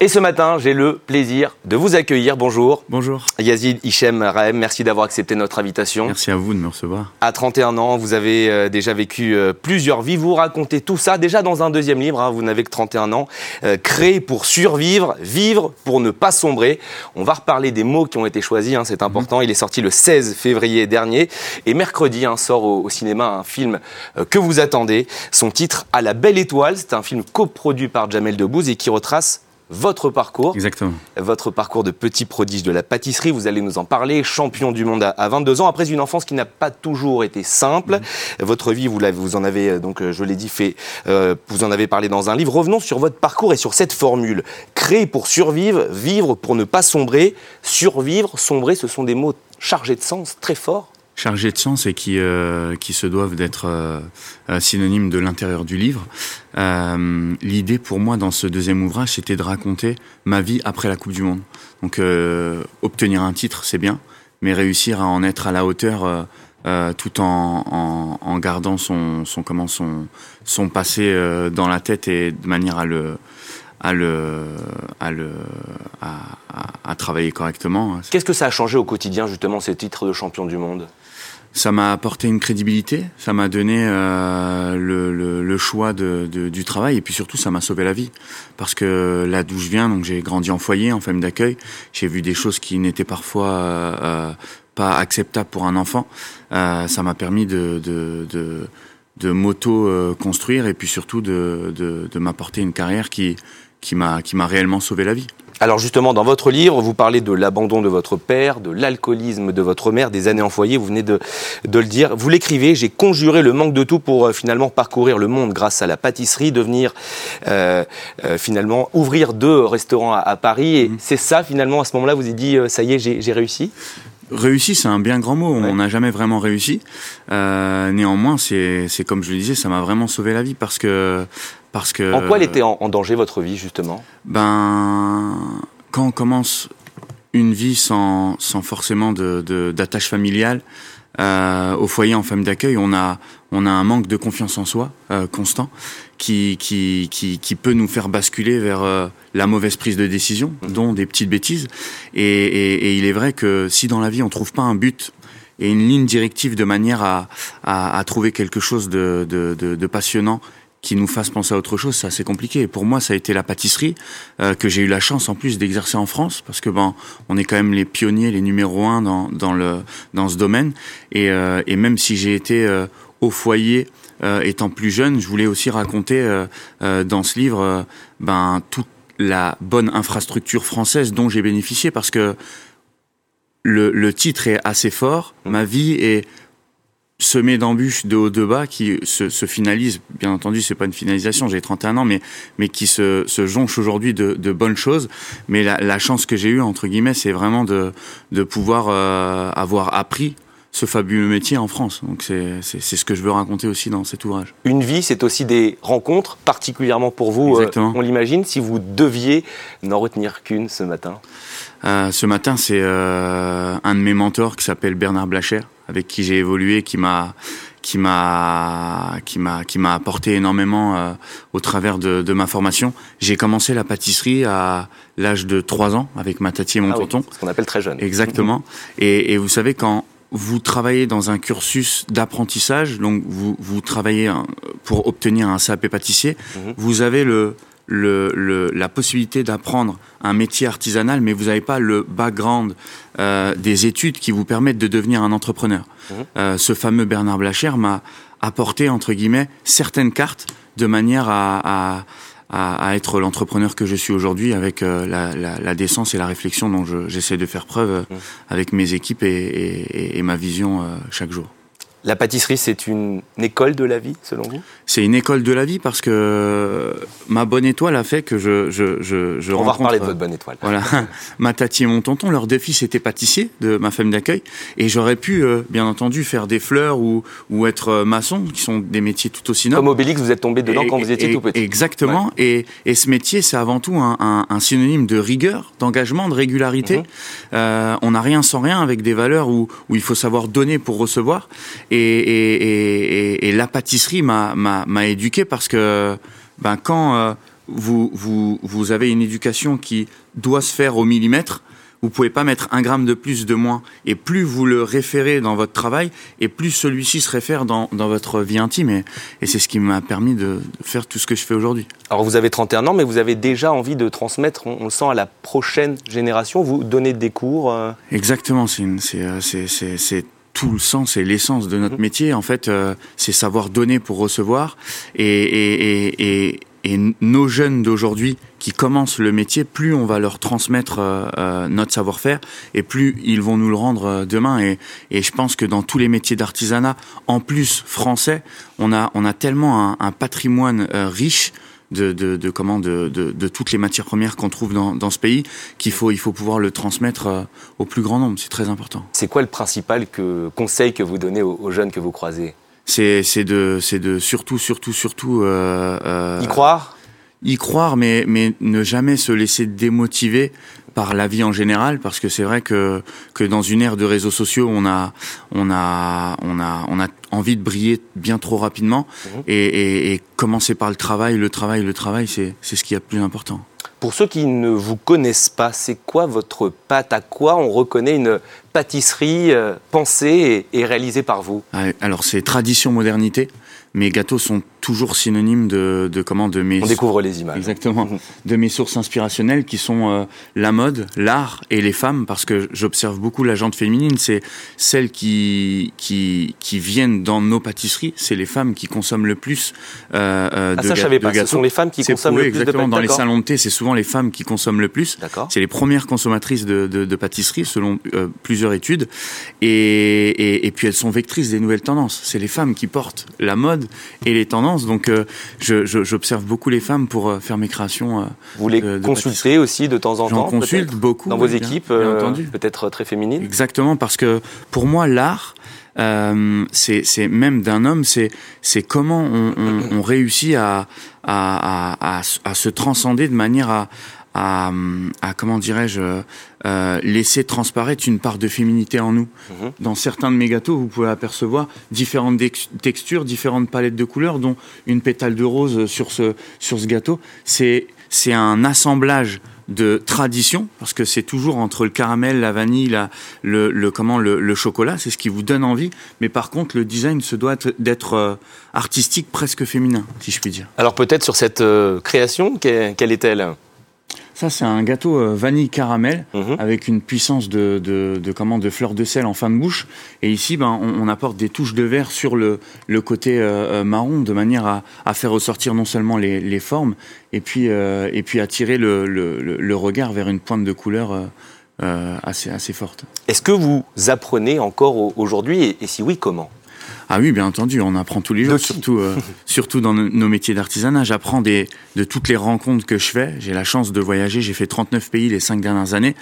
Et ce matin, j'ai le plaisir de vous accueillir. Bonjour. Bonjour. Yazid Hichem Rahem, merci d'avoir accepté notre invitation. Merci à vous de me recevoir. À 31 ans, vous avez euh, déjà vécu euh, plusieurs vies. Vous racontez tout ça déjà dans un deuxième livre. hein, vous n'avez que 31 ans. Euh, créé pour survivre, vivre pour ne pas sombrer. On va reparler des mots qui ont été choisis, hein, c'est important. Il est sorti le 16 février dernier. Et mercredi hein, sort au, au cinéma un film euh, que vous attendez. Son titre À la belle étoile. C'est un film coproduit par Jamel Debbouze et qui retrace votre parcours. Exactement. Votre parcours de petit prodige de la pâtisserie, vous allez nous en parler, champion du monde à- à 22 ans, après une enfance qui n'a pas toujours été simple. Votre vie, vous en avez, euh, donc euh, je l'ai dit, fait, euh, vous en avez parlé dans un livre. Revenons sur votre parcours et sur cette formule. Créer pour survivre, vivre pour ne pas sombrer. Survivre, sombrer, ce sont des mots chargés de sens, très forts. Chargé de sens et qui, euh, qui se doivent d'être euh, euh, synonymes de l'intérieur du livre. Euh, L'idée pour moi dans ce deuxième ouvrage, c'était de raconter ma vie après la Coupe du Monde. Donc euh, obtenir un titre, c'est bien, mais réussir à en être à la hauteur euh, tout en, en, en gardant son, son, comment, son, son passé dans la tête et de manière à le, à le, à le, à, à, à travailler correctement. Qu'est-ce que ça a changé au quotidien, justement, ces titres de champion du monde? Ça m'a apporté une crédibilité, ça m'a donné euh, le, le, le choix de, de- du travail et puis surtout ça m'a sauvé la vie. Parce que là d'où je viens, donc j'ai grandi en foyer, en famille d'accueil, j'ai vu des choses qui n'étaient parfois euh, euh, pas acceptables pour un enfant. Euh, ça m'a permis de, de, de, de m'auto-construire et puis surtout de, de, de m'apporter une carrière qui, qui m'a réellement sauvé la vie. Alors justement, dans votre livre, vous parlez de l'abandon de votre père, de l'alcoolisme de votre mère, des années en foyer, vous venez de, de le dire. Vous l'écrivez, j'ai conjuré le manque de tout pour euh, finalement parcourir le monde grâce à la pâtisserie, devenir euh, euh, finalement ouvrir deux restaurants à, à Paris. Et c'est ça finalement, à ce moment-là, vous avez dit, ça y est, j'ai réussi? Réussi, c'est un bien grand mot. Ouais. On n'a jamais vraiment réussi. Néanmoins, c'est comme je le disais, ça m'a vraiment sauvé la vie parce que parce que. En quoi elle était en, en danger, votre vie, justement? Ben, quand on commence une vie sans sans forcément de de- d'attache familiale. Euh, au foyer en famille d'accueil, on a on a un manque de confiance en soi euh, constant qui, qui qui qui peut nous faire basculer vers euh, la mauvaise prise de décision, dont des petites bêtises. Et, et, et il est vrai que si dans la vie on trouve pas un but et une ligne directive de manière à à, à trouver quelque chose de, de, de, de passionnant qui nous fasse penser à autre chose, c'est assez compliqué. Pour moi, ça a été la pâtisserie euh, que j'ai eu la chance en plus d'exercer en France, parce que ben on est quand même les pionniers, les numéros un dans dans le dans ce domaine. Et, euh, et même si j'ai été euh, au foyer euh, étant plus jeune, je voulais aussi raconter euh, euh, dans ce livre ben toute la bonne infrastructure française dont j'ai bénéficié, parce que le, le titre est assez fort, ma vie est semée d'embûches de haut de bas qui se, se finalise, bien entendu, c'est pas une finalisation, j'ai 31 ans, mais, mais qui se, se jonche aujourd'hui de, de bonnes choses. Mais la, la chance que j'ai eue, entre guillemets, c'est vraiment de, de pouvoir euh, avoir appris ce fabuleux métier en France. Donc c'est ce que je veux raconter aussi dans cet ouvrage. Une vie, c'est aussi des rencontres, particulièrement pour vous, euh, on l'imagine, si vous deviez n'en retenir qu'une ce matin. Euh, ce matin, c'est euh, un de mes mentors qui s'appelle Bernard Blacher, avec qui j'ai évolué, qui m'a qui m'a qui m'a qui m'a apporté énormément euh, au travers de, de ma formation. J'ai commencé la pâtisserie à l'âge de 3 ans avec ma tati et mon Ah oui, tonton. ce qu'on appelle très jeune. Exactement. Et, et vous savez, quand vous travaillez dans un cursus d'apprentissage, donc vous, vous travaillez hein, pour obtenir un CAP pâtissier, Mhm. vous avez le, le, le- la possibilité d'apprendre un métier artisanal, mais vous n'avez pas le background euh, des études qui vous permettent de devenir un entrepreneur. Mhm. Euh, ce fameux Bernard Blacher m'a apporté, entre guillemets, certaines cartes de manière à, à, à, à être l'entrepreneur que je suis aujourd'hui avec euh, la, la, la décence et la réflexion dont je- j'essaie de faire preuve Mhm. avec mes équipes et, et, et- et ma vision euh, chaque jour. La pâtisserie, c'est une école de la vie, selon vous? C'est une école de la vie parce que ma bonne étoile a fait que je, je, je, je On va reparler de votre bonne étoile. Voilà, ma tati et mon tonton, leur deux fils étaient pâtissiers de ma famille d'accueil, et j'aurais pu, euh, bien entendu, faire des fleurs ou, ou être euh, maçon, qui sont des métiers tout aussi nobles. Comme Obélix, vous êtes tombé dedans Et- quand vous étiez et- tout petit. Exactement. Et, et ce métier, c'est avant tout un, un- un synonyme de rigueur, d'engagement, de régularité. Mhm. Euh, on n'a rien sans rien avec des valeurs où, où il faut savoir donner pour recevoir. Et, et, et, et- et la pâtisserie m'a, éduqué parce que ben, quand, euh, vous, vous, vous avez une éducation qui doit se faire au millimètre, vous pouvez pas mettre un gramme de plus, de moins. Et plus vous le référez dans votre travail, et plus celui-ci se réfère dans, dans votre vie intime. Et, et c'est ce qui m'a permis de faire tout ce que je fais aujourd'hui. Alors vous avez 31 ans, mais vous avez déjà envie de transmettre, on, on le sent, à la prochaine génération. Vous donnez des cours. Euh... Exactement, c'est c'est tout le sens et l'essence de notre métier. En fait, euh, c'est savoir donner pour recevoir. Et, et, et, et et nos jeunes d'aujourd'hui qui commencent le métier, plus on va leur transmettre euh, euh, notre savoir-faire et plus ils vont nous le rendre euh, demain. Et, et, je pense que dans tous les métiers d'artisanat, en plus français, on a, on a tellement un, un patrimoine euh, riche. De, de, de, comment de, de, toutes les matières premières qu'on trouve dans, dans ce pays qu'il faut il faut pouvoir le transmettre euh, au plus grand nombre. C'est très important. C'est quoi le principal que, conseil que vous donnez aux, aux jeunes que vous croisez? C'est c'est de c'est de surtout surtout surtout euh, euh, y croire? Y croire mais mais ne jamais se laisser démotiver par la vie en général parce que c'est vrai que que dans une ère de réseaux sociaux on a on a on a on a envie de briller bien trop rapidement mmh. et, et, et commencer par le travail le travail le travail c'est c'est ce qui est le plus important pour ceux qui ne vous connaissent pas, c'est quoi votre pâte À quoi on reconnaît une pâtisserie euh, pensée et, et réalisée par vous? Alors c'est tradition modernité. Mes gâteaux sont toujours synonyme de, de comment de mes on découvre les images. Exactement. De mes sources inspirationnelles qui sont euh, la mode l'art et les femmes parce que j'observe beaucoup la jante féminine. C'est celles qui qui qui viennent dans nos pâtisseries. C'est les femmes qui consomment le plus euh, euh, ah, de, ça, je savais pas. gâteaux. ce sont les femmes qui consomment le plus exactement. De dans les salons de thé c'est souvent les femmes qui consomment le plus. C'est les premières consommatrices de, de, de pâtisserie selon euh, plusieurs études. Et, et et puis elles sont vectrices des nouvelles tendances. C'est les femmes qui portent la mode et les tendances donc euh, j'observe je, beaucoup les femmes pour euh, faire mes créations. Euh, Vous les de, de consultez aussi de temps en temps J'en consulte beaucoup. Dans vos équipes, euh, peut-être très féminines Exactement, parce que pour moi, l'art, euh, c'est même d'un homme, c'est comment on, on, on réussit à, à, à, à, se transcender de manière à, à, à comment dirais-je euh, laisser transparaître une part de féminité en nous. Mmh. Dans certains de mes gâteaux, vous pouvez apercevoir différentes textures, différentes palettes de couleurs, dont une pétale de rose sur ce sur ce gâteau. C'est c'est un assemblage de tradition parce que c'est toujours entre le caramel, la vanille, la, le, le comment le, le chocolat, c'est ce qui vous donne envie. Mais par contre, le design se doit d'être euh, artistique, presque féminin, si je puis dire. Alors peut-être sur cette euh, création, quelle est-elle? Ça, c'est un gâteau euh, vanille caramel mmh. avec une puissance de, de, de, comment, de fleurs de sel en fin de bouche. Et ici, ben, on, on apporte des touches de verre sur le, le côté euh, marron de manière à, à, faire ressortir non seulement les, les formes et puis, euh, et puis attirer le, le, le, regard vers une pointe de couleur euh, euh assez, assez forte. Est-ce que vous apprenez encore aujourd'hui et, et si oui, comment? Ah oui, bien entendu, on apprend tous les jours, surtout, euh, surtout dans nos métiers d'artisanat. J'apprends des, de toutes les rencontres que je fais. J'ai la chance de voyager. J'ai fait 39 pays les cinq dernières années.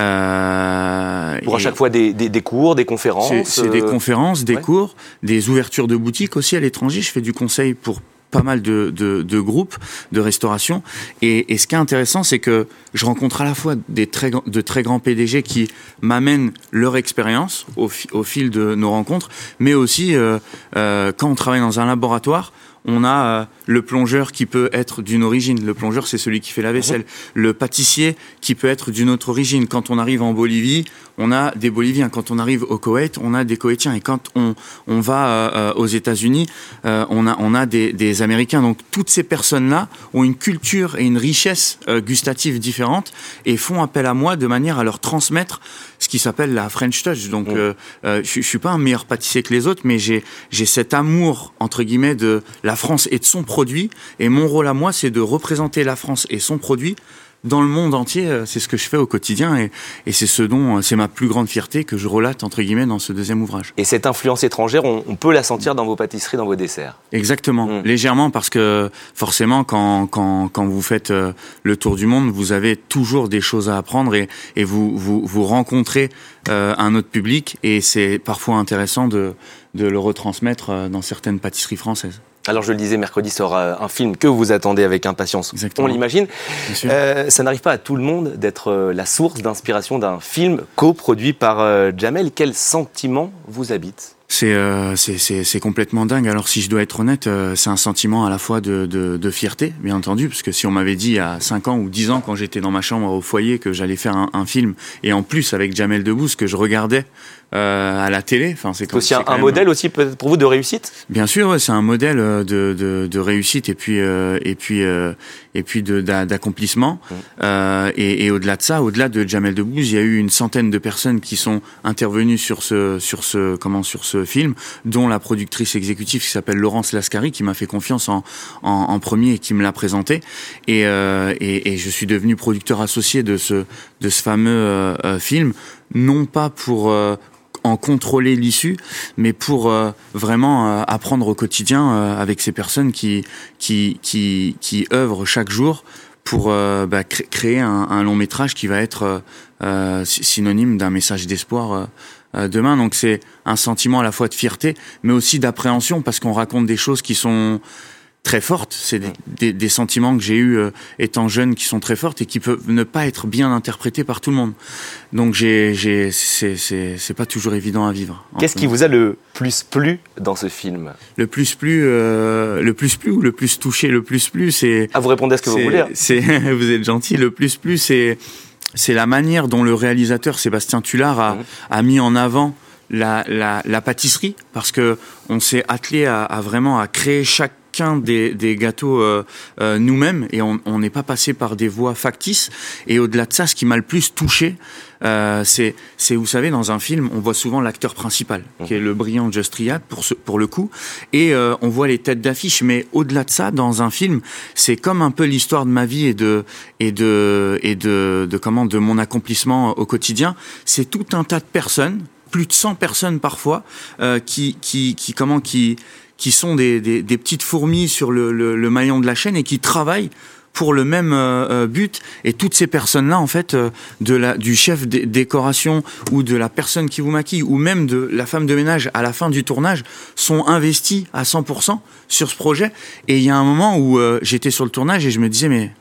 Euh, Pour à chaque fois des, des, des cours, des conférences C'est des conférences, des ouais. cours, des ouvertures de boutiques aussi à l'étranger. Je fais du conseil pour pas mal de, de, groupes de restauration. Et, et ce qui est intéressant, c'est que je rencontre à la fois des très, de très grands PDG qui m'amènent leur expérience au, au, fil de nos rencontres, mais aussi euh, euh, quand on travaille dans un laboratoire, on a euh, le plongeur qui peut être d'une origine. Le plongeur, c'est celui qui fait la vaisselle. Mmh. Le pâtissier qui peut être d'une autre origine. Quand on arrive en Bolivie, on a des Boliviens. Quand on arrive au Koweït, on a des Koweïtiens. Et quand on, on va euh, aux États-Unis, euh, on a, on a des, des Américains. Donc toutes ces personnes-là ont une culture et une richesse euh, gustative différente et font appel à moi de manière à leur transmettre ce qui s'appelle la French Touch. Donc, mmh. euh, euh, je, je suis pas un meilleur pâtissier que les autres, mais j'ai j'ai cet amour entre guillemets de la France et de son produit. Et mon rôle à moi, c'est de représenter la France et son produit dans le monde entier. euh, C'est ce que je fais au quotidien et, et c'est ce dont c'est ma plus grande fierté que je relate entre guillemets dans ce deuxième ouvrage. Et cette influence étrangère, on, on peut la sentir dans vos pâtisseries, dans vos desserts. Exactement, mmh. légèrement parce que forcément quand, quand, quand vous faites euh, le tour du monde, vous avez toujours des choses à apprendre et, et vous, vous, vous rencontrez euh, un autre public et c'est parfois intéressant de, de le retransmettre euh, dans certaines pâtisseries françaises. Alors je le disais, mercredi sera un film que vous attendez avec impatience, Exactement. on l'imagine. Euh, ça n'arrive pas à tout le monde d'être euh, la source d'inspiration d'un film coproduit par euh, Jamel. Quel sentiment vous habite? C'est c'est complètement dingue. Alors si je dois être honnête, c'est un sentiment à la fois de, de, de, fierté, bien entendu, parce que si on m'avait dit à 5 ans ou 10 ans quand j'étais dans ma chambre au foyer que j'allais faire un, un, film, et en plus avec Jamel Debbouze que je regardais euh, à la télé. Enfin, c'est aussi un, modèle aussi peut-être pour vous de réussite? Bien sûr, c'est un modèle euh, de, de, de, réussite et puis euh, et puis euh, et puis d'accomplissement. Mmh. Euh, et, et au-delà de ça, au-delà de Jamel Debbouze, il y a eu une centaine de personnes qui sont intervenues sur ce sur ce comment sur ce film, dont la productrice exécutive qui s'appelle Laurence Lascari, qui m'a fait confiance en, en, en, premier et qui me l'a présenté. Et, et, et, je suis devenu producteur associé de ce de ce fameux film, non pas pour en contrôler l'issue, mais pour euh, vraiment euh, apprendre au quotidien euh, avec ces personnes qui, qui, qui, qui œuvrent chaque jour pour bah, créer un, un, long métrage qui va être synonyme d'un message d'espoir demain. Donc c'est un sentiment à la fois de fierté, mais aussi d'appréhension parce qu'on raconte des choses qui sont très fortes. C'est des, des, sentiments que j'ai eus euh, étant jeune qui sont très fortes et qui peuvent ne pas être bien interprétés par tout le monde. Donc j'ai, j'ai, c'est, c'est, c'est pas toujours évident à vivre. Qu'est-ce qui vous a le plus plu dans ce film? Le plus plu, euh, le plus plu ou le plus touché, le plus plu, c'est. Ah, vous répondez à ce que vous voulez. C'est, vous êtes gentil. Le plus plu, c'est, c'est la manière dont le réalisateur Sébastien Tullard a, mmh. a mis en avant la, la, la, pâtisserie parce que on s'est attelé à, à vraiment à créer chaque des, des gâteaux euh, euh, nous-mêmes et on n'est pas passé par des voies factices. Et au-delà de ça, ce qui m'a le plus touché, euh, c'est, c'est, vous savez, dans un film, on voit souvent l'acteur principal, qui est le brillant Just Triad, pour, ce, pour le coup, et euh, on voit les têtes d'affiche. Mais au-delà de ça, dans un film, c'est comme un peu l'histoire de ma vie et de et de et de, de comment de mon accomplissement au quotidien. C'est tout un tas de personnes, plus de 100 personnes parfois, euh, qui qui qui comment qui qui sont des, des, des petites fourmis sur le, le, le, maillon de la chaîne et qui travaillent pour le même euh, euh, but. Et toutes ces personnes là en fait euh, de la du chef de décoration ou de la personne qui vous maquille ou même de la femme de ménage à la fin du tournage sont investis à 100% sur ce projet. Et il y a un moment où j'étais sur le tournage et je me disais mais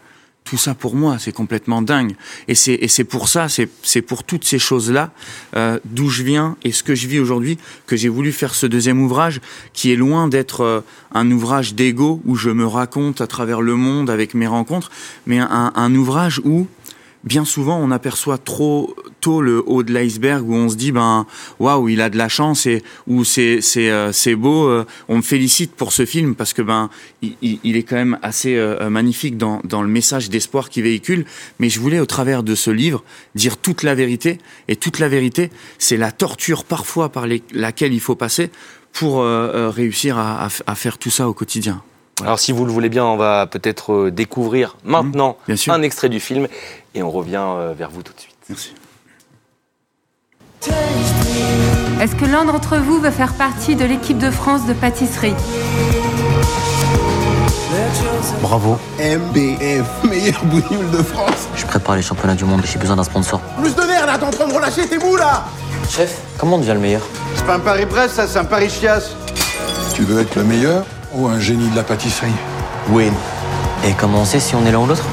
tout ça pour moi, c'est complètement dingue. Et c'est et c'est pour ça, c'est c'est pour toutes ces choses là, euh, d'où je viens et ce que je vis aujourd'hui, que j'ai voulu faire ce deuxième ouvrage, qui est loin d'être euh, un ouvrage d'ego où je me raconte à travers le monde avec mes rencontres, mais un, un ouvrage où bien souvent on aperçoit trop tôt le haut de l'iceberg où on se dit ben waouh il a de la chance et où c'est c'est euh, c'est beau euh, on me félicite pour ce film parce que ben il, est quand même assez euh, magnifique dans le message d'espoir qu'il véhicule mais je voulais au travers de ce livre dire toute la vérité et toute la vérité c'est la torture parfois par laquelle il faut passer pour réussir à faire tout ça au quotidien. Alors si vous le voulez bien, on va peut-être euh, découvrir maintenant mmh, un extrait du film et on revient euh, vers vous tout de suite. Merci. Est-ce que l'un d'entre vous veut faire partie de l'équipe de France de pâtisserie Bravo. MBF, meilleur bougnoule de France. Je prépare les championnats du monde et j'ai besoin d'un sponsor. Plus de nerfs là, t'es en train de relâcher tes bouts là Chef, comment on devient le meilleur? C'est pas un Paris-Brest, ça, c'est un Paris-Chiasse. Tu veux être le meilleur? Ou un génie de la pâtisserie Win. Et comment on sait si on est l'un ou l'autre?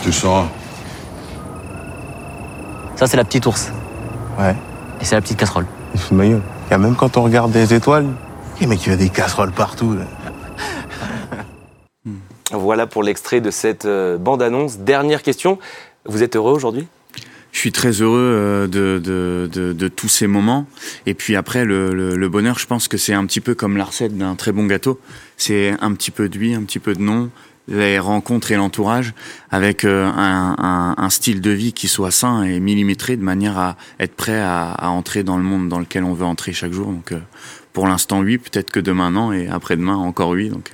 Tu le sauras. Ça, c'est la petite ours. Ouais. Et c'est la petite casserole. Il se Il y a même quand on regarde des étoiles, il y a des casseroles partout. Voilà pour l'extrait de cette euh, bande-annonce. Dernière question. Vous êtes heureux aujourd'hui? Je suis très heureux euh, de, de, de, de, tous ces moments. Et puis après, le, le, le bonheur, je pense que c'est un petit peu comme la recette d'un très bon gâteau. C'est un petit peu d'huile, un petit peu de nom, les rencontres et l'entourage, avec euh, un, un, un, style de vie qui soit sain et millimétré, de manière à être prêt à, à, entrer dans le monde dans lequel on veut entrer chaque jour. Donc euh, pour l'instant, oui, peut-être que demain, non, et après-demain, encore oui. Donc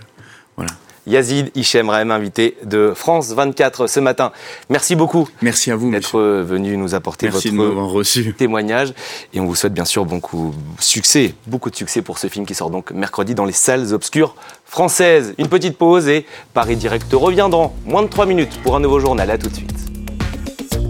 voilà. Yazid Hichem Rahem, invité de France 24 ce matin. Merci beaucoup. Merci à vous d'être venu nous apporter Merci votre témoignage. Et on vous souhaite bien sûr beaucoup succès, beaucoup de succès pour ce film qui sort donc mercredi dans les salles obscures françaises. Une petite pause et Paris Direct revient dans moins de 3 minutes pour un nouveau journal. À tout de suite.